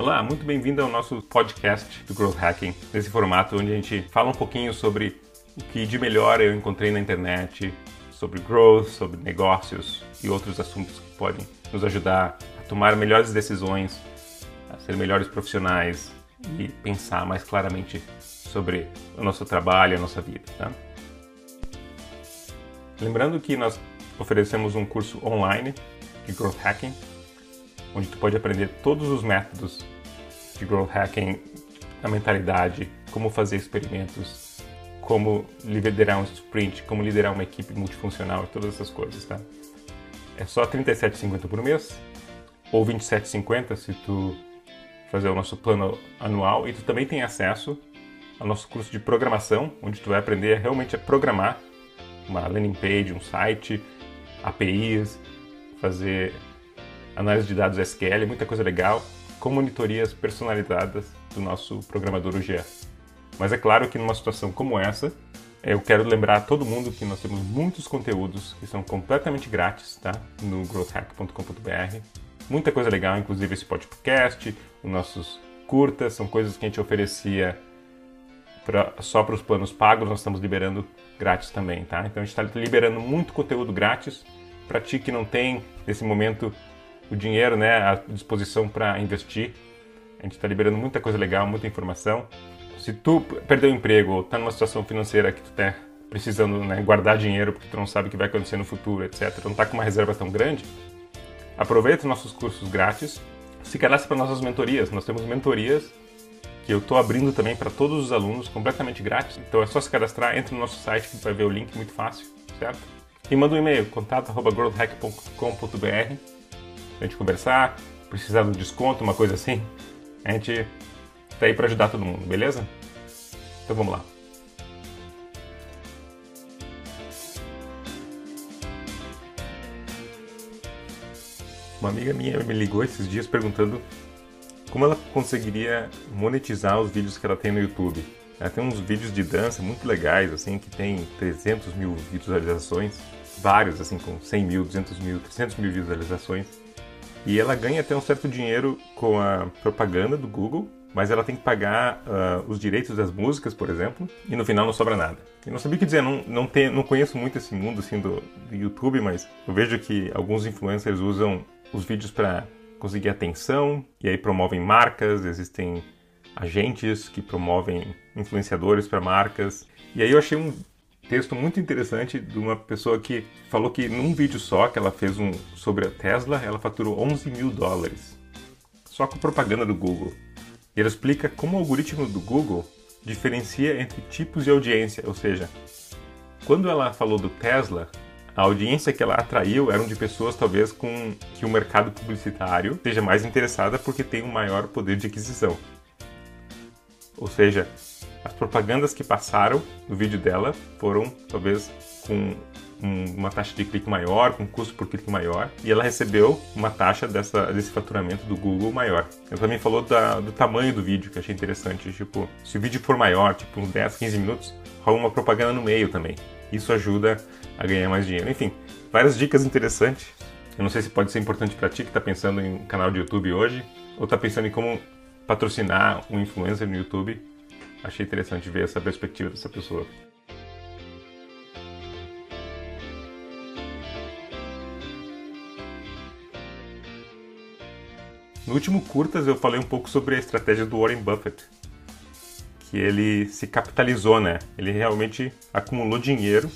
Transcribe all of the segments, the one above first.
Olá, muito bem-vindo ao nosso podcast do Growth Hacking, nesse formato onde a gente fala um pouquinho sobre o que de melhor eu encontrei na internet, sobre growth, sobre negócios e outros assuntos que podem nos ajudar a tomar melhores decisões, a ser melhores profissionais e pensar mais claramente sobre o nosso trabalho a nossa vida. Tá? Lembrando que nós oferecemos um curso online de Growth Hacking, onde tu pode aprender todos os métodos de growth hacking, a mentalidade, como fazer experimentos, como liderar um sprint, como liderar uma equipe multifuncional e todas essas coisas, tá? É só R$ 37,50 por mês ou R$ 27,50 se tu fazer o nosso plano anual e tu também tem acesso ao nosso curso de programação, onde tu vai aprender realmente a programar uma landing page, um site, APIs, fazer análise de dados SQL, muita coisa legal com monitorias personalizadas do nosso programador UGA. Mas é claro que numa situação como essa, eu quero lembrar a todo mundo que nós temos muitos conteúdos que são completamente grátis, tá? No growthhack.com.br. Muita coisa legal, inclusive esse podcast, os nossos curtas, são coisas que a gente oferecia pra, só para os planos pagos, nós estamos liberando grátis também, tá? Então a gente está liberando muito conteúdo grátis para ti que não tem, nesse momento, o dinheiro né, à disposição para investir. A gente está liberando muita coisa legal, muita informação. Se tu perdeu o emprego ou está numa situação financeira que tu está precisando né, guardar dinheiro porque tu não sabe o que vai acontecer no futuro, etc., não está com uma reserva tão grande, aproveita os nossos cursos grátis, se cadastre para nossas mentorias. Nós temos mentorias que eu estou abrindo também para todos os alunos, completamente grátis. Então é só se cadastrar, entra no nosso site que vai ver o link muito fácil, certo? E manda um e-mail, contato.growthhack.com.br a gente conversar, precisar de um desconto, uma coisa assim, a gente tá aí para ajudar todo mundo, beleza? Então vamos lá. Uma amiga minha me ligou esses dias perguntando como ela conseguiria monetizar os vídeos que ela tem no YouTube. Ela tem uns vídeos de dança muito legais, assim, que tem 300 mil visualizações, vários, assim, com 100 mil, 200 mil, 300 mil visualizações. E ela ganha até um certo dinheiro com a propaganda do Google, mas ela tem que pagar uh, os direitos das músicas, por exemplo, e no final não sobra nada. Eu não sabia o que dizer, não, não, tem, não conheço muito esse mundo assim do, do YouTube, mas eu vejo que alguns influencers usam os vídeos para conseguir atenção e aí promovem marcas, existem agentes que promovem influenciadores para marcas. E aí eu achei um texto muito interessante de uma pessoa que falou que num vídeo só que ela fez um sobre a Tesla, ela faturou 11 mil dólares só com propaganda do Google. E ela explica como o algoritmo do Google diferencia entre tipos de audiência, ou seja, quando ela falou do Tesla, a audiência que ela atraiu eram de pessoas talvez com que o mercado publicitário seja mais interessada porque tem um maior poder de aquisição. Ou seja, as propagandas que passaram no vídeo dela foram talvez com uma taxa de clique maior, com custo por clique maior, e ela recebeu uma taxa dessa, desse faturamento do Google maior. Ela também falou da, do tamanho do vídeo, que achei interessante. Tipo, se o vídeo for maior, tipo uns 10, 15 minutos, rola uma propaganda no meio também. Isso ajuda a ganhar mais dinheiro. Enfim, várias dicas interessantes. Eu não sei se pode ser importante para ti que está pensando em um canal de YouTube hoje, ou está pensando em como patrocinar um influencer no YouTube achei interessante ver essa perspectiva dessa pessoa. No último Curtas eu falei um pouco sobre a estratégia do Warren Buffett, que ele se capitalizou, né? Ele realmente acumulou dinheiro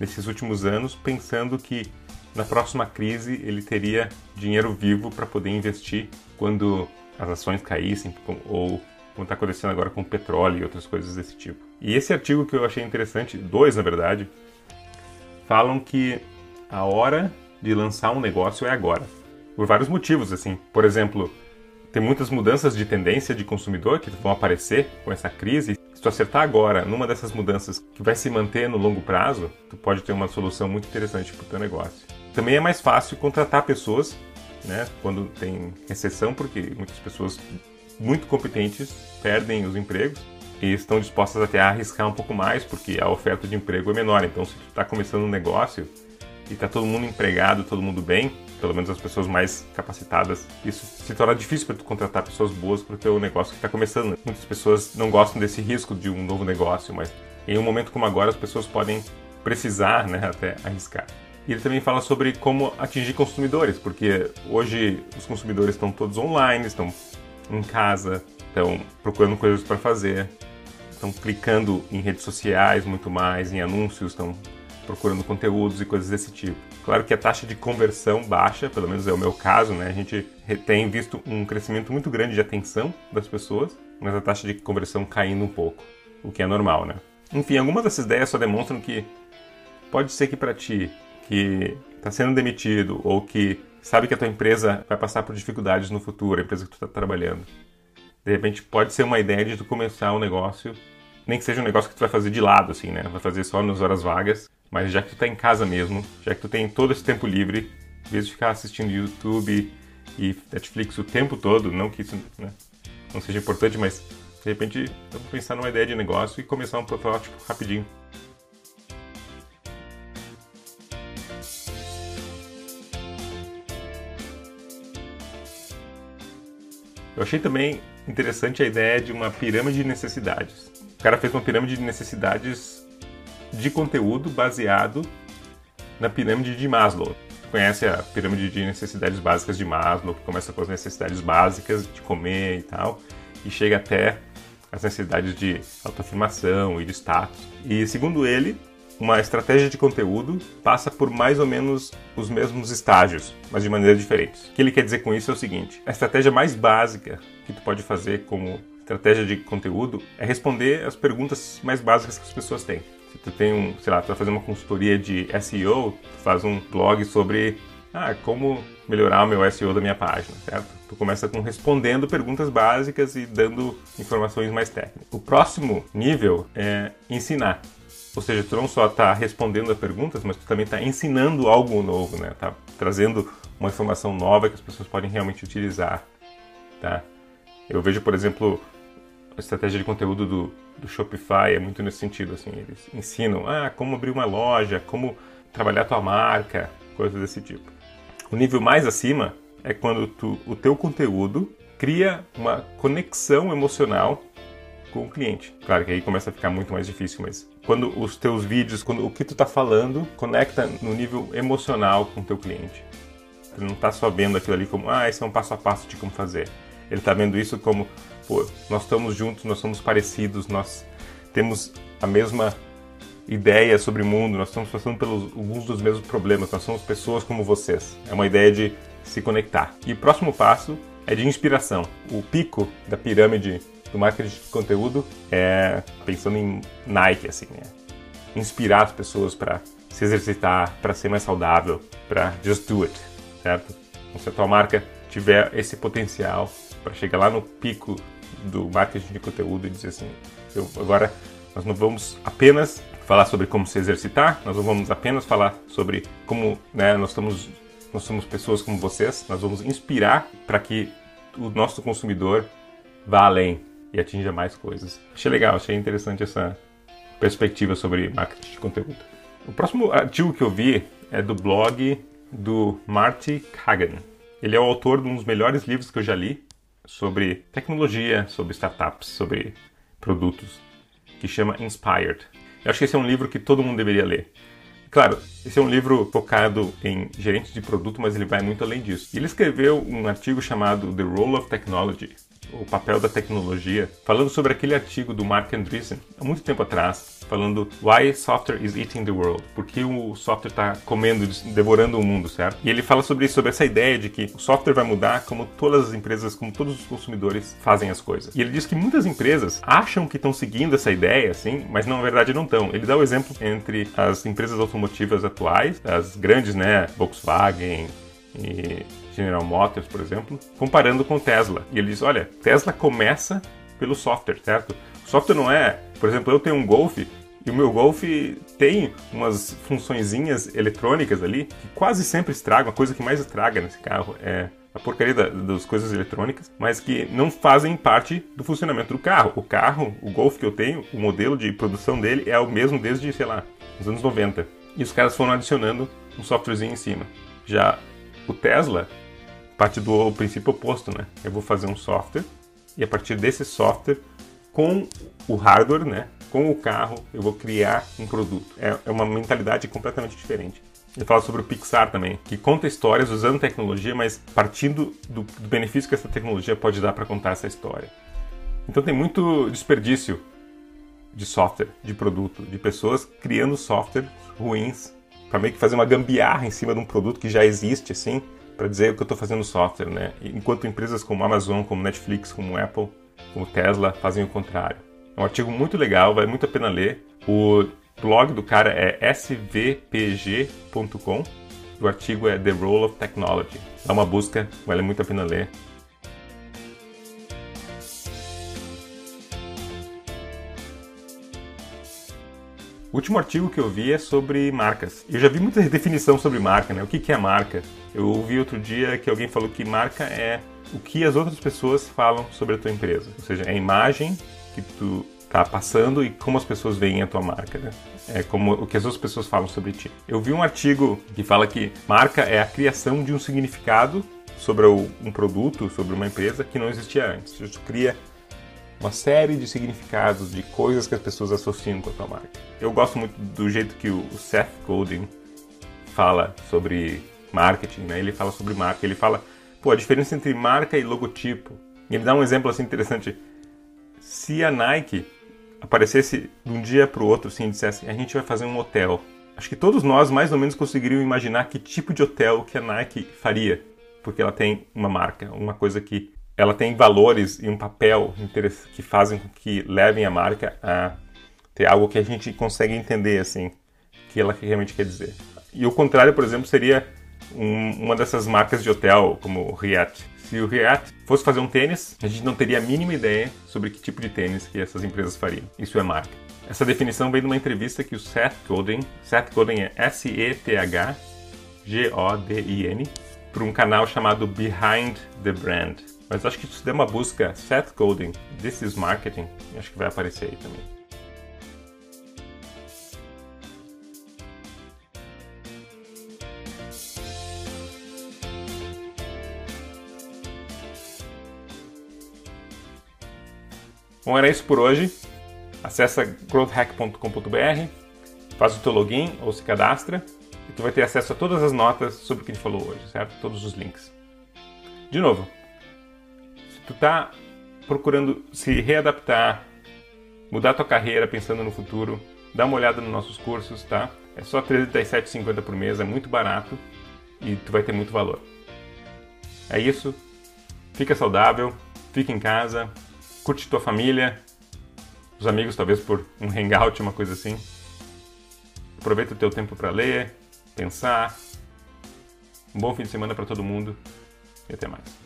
nesses últimos anos, pensando que na próxima crise ele teria dinheiro vivo para poder investir quando as ações caíssem ou como está acontecendo agora com petróleo e outras coisas desse tipo. E esse artigo que eu achei interessante, dois na verdade, falam que a hora de lançar um negócio é agora. Por vários motivos, assim. Por exemplo, tem muitas mudanças de tendência de consumidor que vão aparecer com essa crise. Se tu acertar agora numa dessas mudanças que vai se manter no longo prazo, tu pode ter uma solução muito interessante para o teu negócio. Também é mais fácil contratar pessoas, né, quando tem recessão, porque muitas pessoas muito competentes perdem os empregos e estão dispostas até a arriscar um pouco mais, porque a oferta de emprego é menor. Então, se tu está começando um negócio, e tá todo mundo empregado, todo mundo bem, pelo menos as pessoas mais capacitadas, isso se torna difícil para tu contratar pessoas boas para o teu negócio que está começando. Muitas pessoas não gostam desse risco de um novo negócio, mas em um momento como agora as pessoas podem precisar, né, até arriscar. E ele também fala sobre como atingir consumidores, porque hoje os consumidores estão todos online, estão em casa, estão procurando coisas para fazer, estão clicando em redes sociais muito mais, em anúncios, estão procurando conteúdos e coisas desse tipo. Claro que a taxa de conversão baixa, pelo menos é o meu caso, né? A gente tem visto um crescimento muito grande de atenção das pessoas, mas a taxa de conversão caindo um pouco, o que é normal, né? Enfim, algumas dessas ideias só demonstram que pode ser que para ti que está sendo demitido ou que sabe que a tua empresa vai passar por dificuldades no futuro, a empresa que tu está trabalhando, de repente pode ser uma ideia de tu começar um negócio, nem que seja um negócio que tu vai fazer de lado, assim, né? Vai fazer só nas horas vagas, mas já que tu tá em casa mesmo, já que tu tem todo esse tempo livre, em vez de ficar assistindo YouTube e Netflix o tempo todo, não que isso né, não seja importante, mas de repente vamos pensar numa ideia de negócio e começar um protótipo rapidinho. Eu achei também interessante a ideia de uma pirâmide de necessidades. O cara fez uma pirâmide de necessidades de conteúdo baseado na pirâmide de Maslow. Conhece a pirâmide de necessidades básicas de Maslow, que começa com as necessidades básicas de comer e tal, e chega até as necessidades de autoafirmação e de status. E segundo ele, uma estratégia de conteúdo passa por mais ou menos os mesmos estágios, mas de maneiras diferentes. O que ele quer dizer com isso é o seguinte: a estratégia mais básica que tu pode fazer como estratégia de conteúdo é responder as perguntas mais básicas que as pessoas têm. Se tu tem um, sei lá, tu vai fazer uma consultoria de SEO, tu faz um blog sobre ah, como melhorar o meu SEO da minha página, certo? Tu começa com respondendo perguntas básicas e dando informações mais técnicas. O próximo nível é ensinar. Ou seja, tu não só está respondendo a perguntas, mas tu também está ensinando algo novo, né? Tá trazendo uma informação nova que as pessoas podem realmente utilizar, tá? Eu vejo, por exemplo, a estratégia de conteúdo do, do Shopify é muito nesse sentido, assim, eles ensinam, ah, como abrir uma loja, como trabalhar tua marca, coisas desse tipo. O nível mais acima é quando tu, o teu conteúdo cria uma conexão emocional com o cliente. Claro que aí começa a ficar muito mais difícil, mas quando os teus vídeos, quando o que tu está falando conecta no nível emocional com o teu cliente. Ele não está só vendo aquilo ali como, ah, esse é um passo a passo de como fazer. Ele está vendo isso como, pô, nós estamos juntos, nós somos parecidos, nós temos a mesma ideia sobre o mundo, nós estamos passando pelos alguns dos mesmos problemas, nós somos pessoas como vocês. É uma ideia de se conectar. E o próximo passo é de inspiração. O pico da pirâmide do marketing de conteúdo é pensando em Nike, assim, né? Inspirar as pessoas para se exercitar, para ser mais saudável, para just do it, certo? Então, se a tua marca tiver esse potencial para chegar lá no pico do marketing de conteúdo e dizer assim, eu, agora nós não vamos apenas falar sobre como se exercitar, nós não vamos apenas falar sobre como né, nós, estamos, nós somos pessoas como vocês, nós vamos inspirar para que o nosso consumidor vá além, e atinja mais coisas. Achei legal, achei interessante essa perspectiva sobre marketing de conteúdo. O próximo artigo que eu vi é do blog do Marty Kagan. Ele é o autor de um dos melhores livros que eu já li sobre tecnologia, sobre startups, sobre produtos, que chama Inspired. Eu acho que esse é um livro que todo mundo deveria ler. Claro, esse é um livro focado em gerentes de produto, mas ele vai muito além disso. Ele escreveu um artigo chamado The Role of Technology, o papel da tecnologia, falando sobre aquele artigo do Mark Andreessen, há muito tempo atrás, falando Why Software is Eating the World, por que o software está comendo, devorando o mundo, certo? E ele fala sobre isso, sobre essa ideia de que o software vai mudar como todas as empresas, como todos os consumidores fazem as coisas. E ele diz que muitas empresas acham que estão seguindo essa ideia, assim, mas na verdade não estão. Ele dá o exemplo entre as empresas automotivas atuais, as grandes, né, Volkswagen e General Motors, por exemplo, comparando com Tesla. E ele diz: olha, Tesla começa pelo software, certo? O software não é, por exemplo, eu tenho um Golf e o meu Golf tem umas funçõezinhas eletrônicas ali que quase sempre estragam. A coisa que mais estraga nesse carro é a porcaria da, das coisas eletrônicas, mas que não fazem parte do funcionamento do carro. O carro, o Golf que eu tenho, o modelo de produção dele é o mesmo desde, sei lá, os anos 90. E os caras foram adicionando um softwarezinho em cima. Já o Tesla parte do princípio oposto, né? Eu vou fazer um software e a partir desse software, com o hardware, né? Com o carro, eu vou criar um produto. É, é uma mentalidade completamente diferente. Ele fala sobre o Pixar também, que conta histórias usando tecnologia, mas partindo do, do benefício que essa tecnologia pode dar para contar essa história. Então tem muito desperdício de software, de produto, de pessoas criando software ruins para meio que fazer uma gambiarra em cima de um produto que já existe, assim, para dizer que eu estou fazendo software, né? Enquanto empresas como Amazon, como Netflix, como Apple, como Tesla fazem o contrário. É um artigo muito legal, vale muito a pena ler. O blog do cara é svpg.com. O artigo é The Role of Technology. Dá uma busca, vale muito a pena ler. O último artigo que eu vi é sobre marcas. Eu já vi muita definição sobre marca, né? O que é marca? Eu ouvi outro dia que alguém falou que marca é o que as outras pessoas falam sobre a tua empresa. Ou seja, é a imagem que tu tá passando e como as pessoas veem a tua marca, né? É como o que as outras pessoas falam sobre ti. Eu vi um artigo que fala que marca é a criação de um significado sobre um produto, sobre uma empresa que não existia antes. Tu cria uma série de significados, de coisas que as pessoas associam com a tua marca. Eu gosto muito do jeito que o Seth Godin fala sobre marketing, né? Ele fala sobre marca, ele fala, pô, a diferença entre marca e logotipo. E ele dá um exemplo assim interessante. Se a Nike aparecesse de um dia para o outro assim, e dissesse, a gente vai fazer um hotel. Acho que todos nós mais ou menos conseguiriam imaginar que tipo de hotel que a Nike faria, porque ela tem uma marca, uma coisa que ela tem valores e um papel que fazem com que levem a marca a ter algo que a gente consegue entender assim, que ela realmente quer dizer. E o contrário, por exemplo, seria um, uma dessas marcas de hotel, como o Riat. Se o Riat fosse fazer um tênis, a gente não teria a mínima ideia sobre que tipo de tênis que essas empresas fariam. Isso é marca. Essa definição vem de uma entrevista que o Seth Godin, Seth Godin é S-E-T-H-G-O-D-I-N, para um canal chamado Behind the Brand. Mas acho que se der uma busca Seth Godin, This is Marketing, acho que vai aparecer aí também. Bom, era isso por hoje. Acesse growthhack.com.br, faz o teu login ou se cadastra e tu vai ter acesso a todas as notas sobre o que a gente falou hoje, certo? Todos os links. De novo, tu tá procurando se readaptar, mudar tua carreira pensando no futuro, dá uma olhada nos nossos cursos, tá? É só R$ 37,50 por mês, é muito barato e tu vai ter muito valor. É isso. Fica saudável, fica em casa, curte tua família, os amigos talvez por um hangout, uma coisa assim. Aproveita o teu tempo para ler, pensar. Um bom fim de semana para todo mundo e até mais.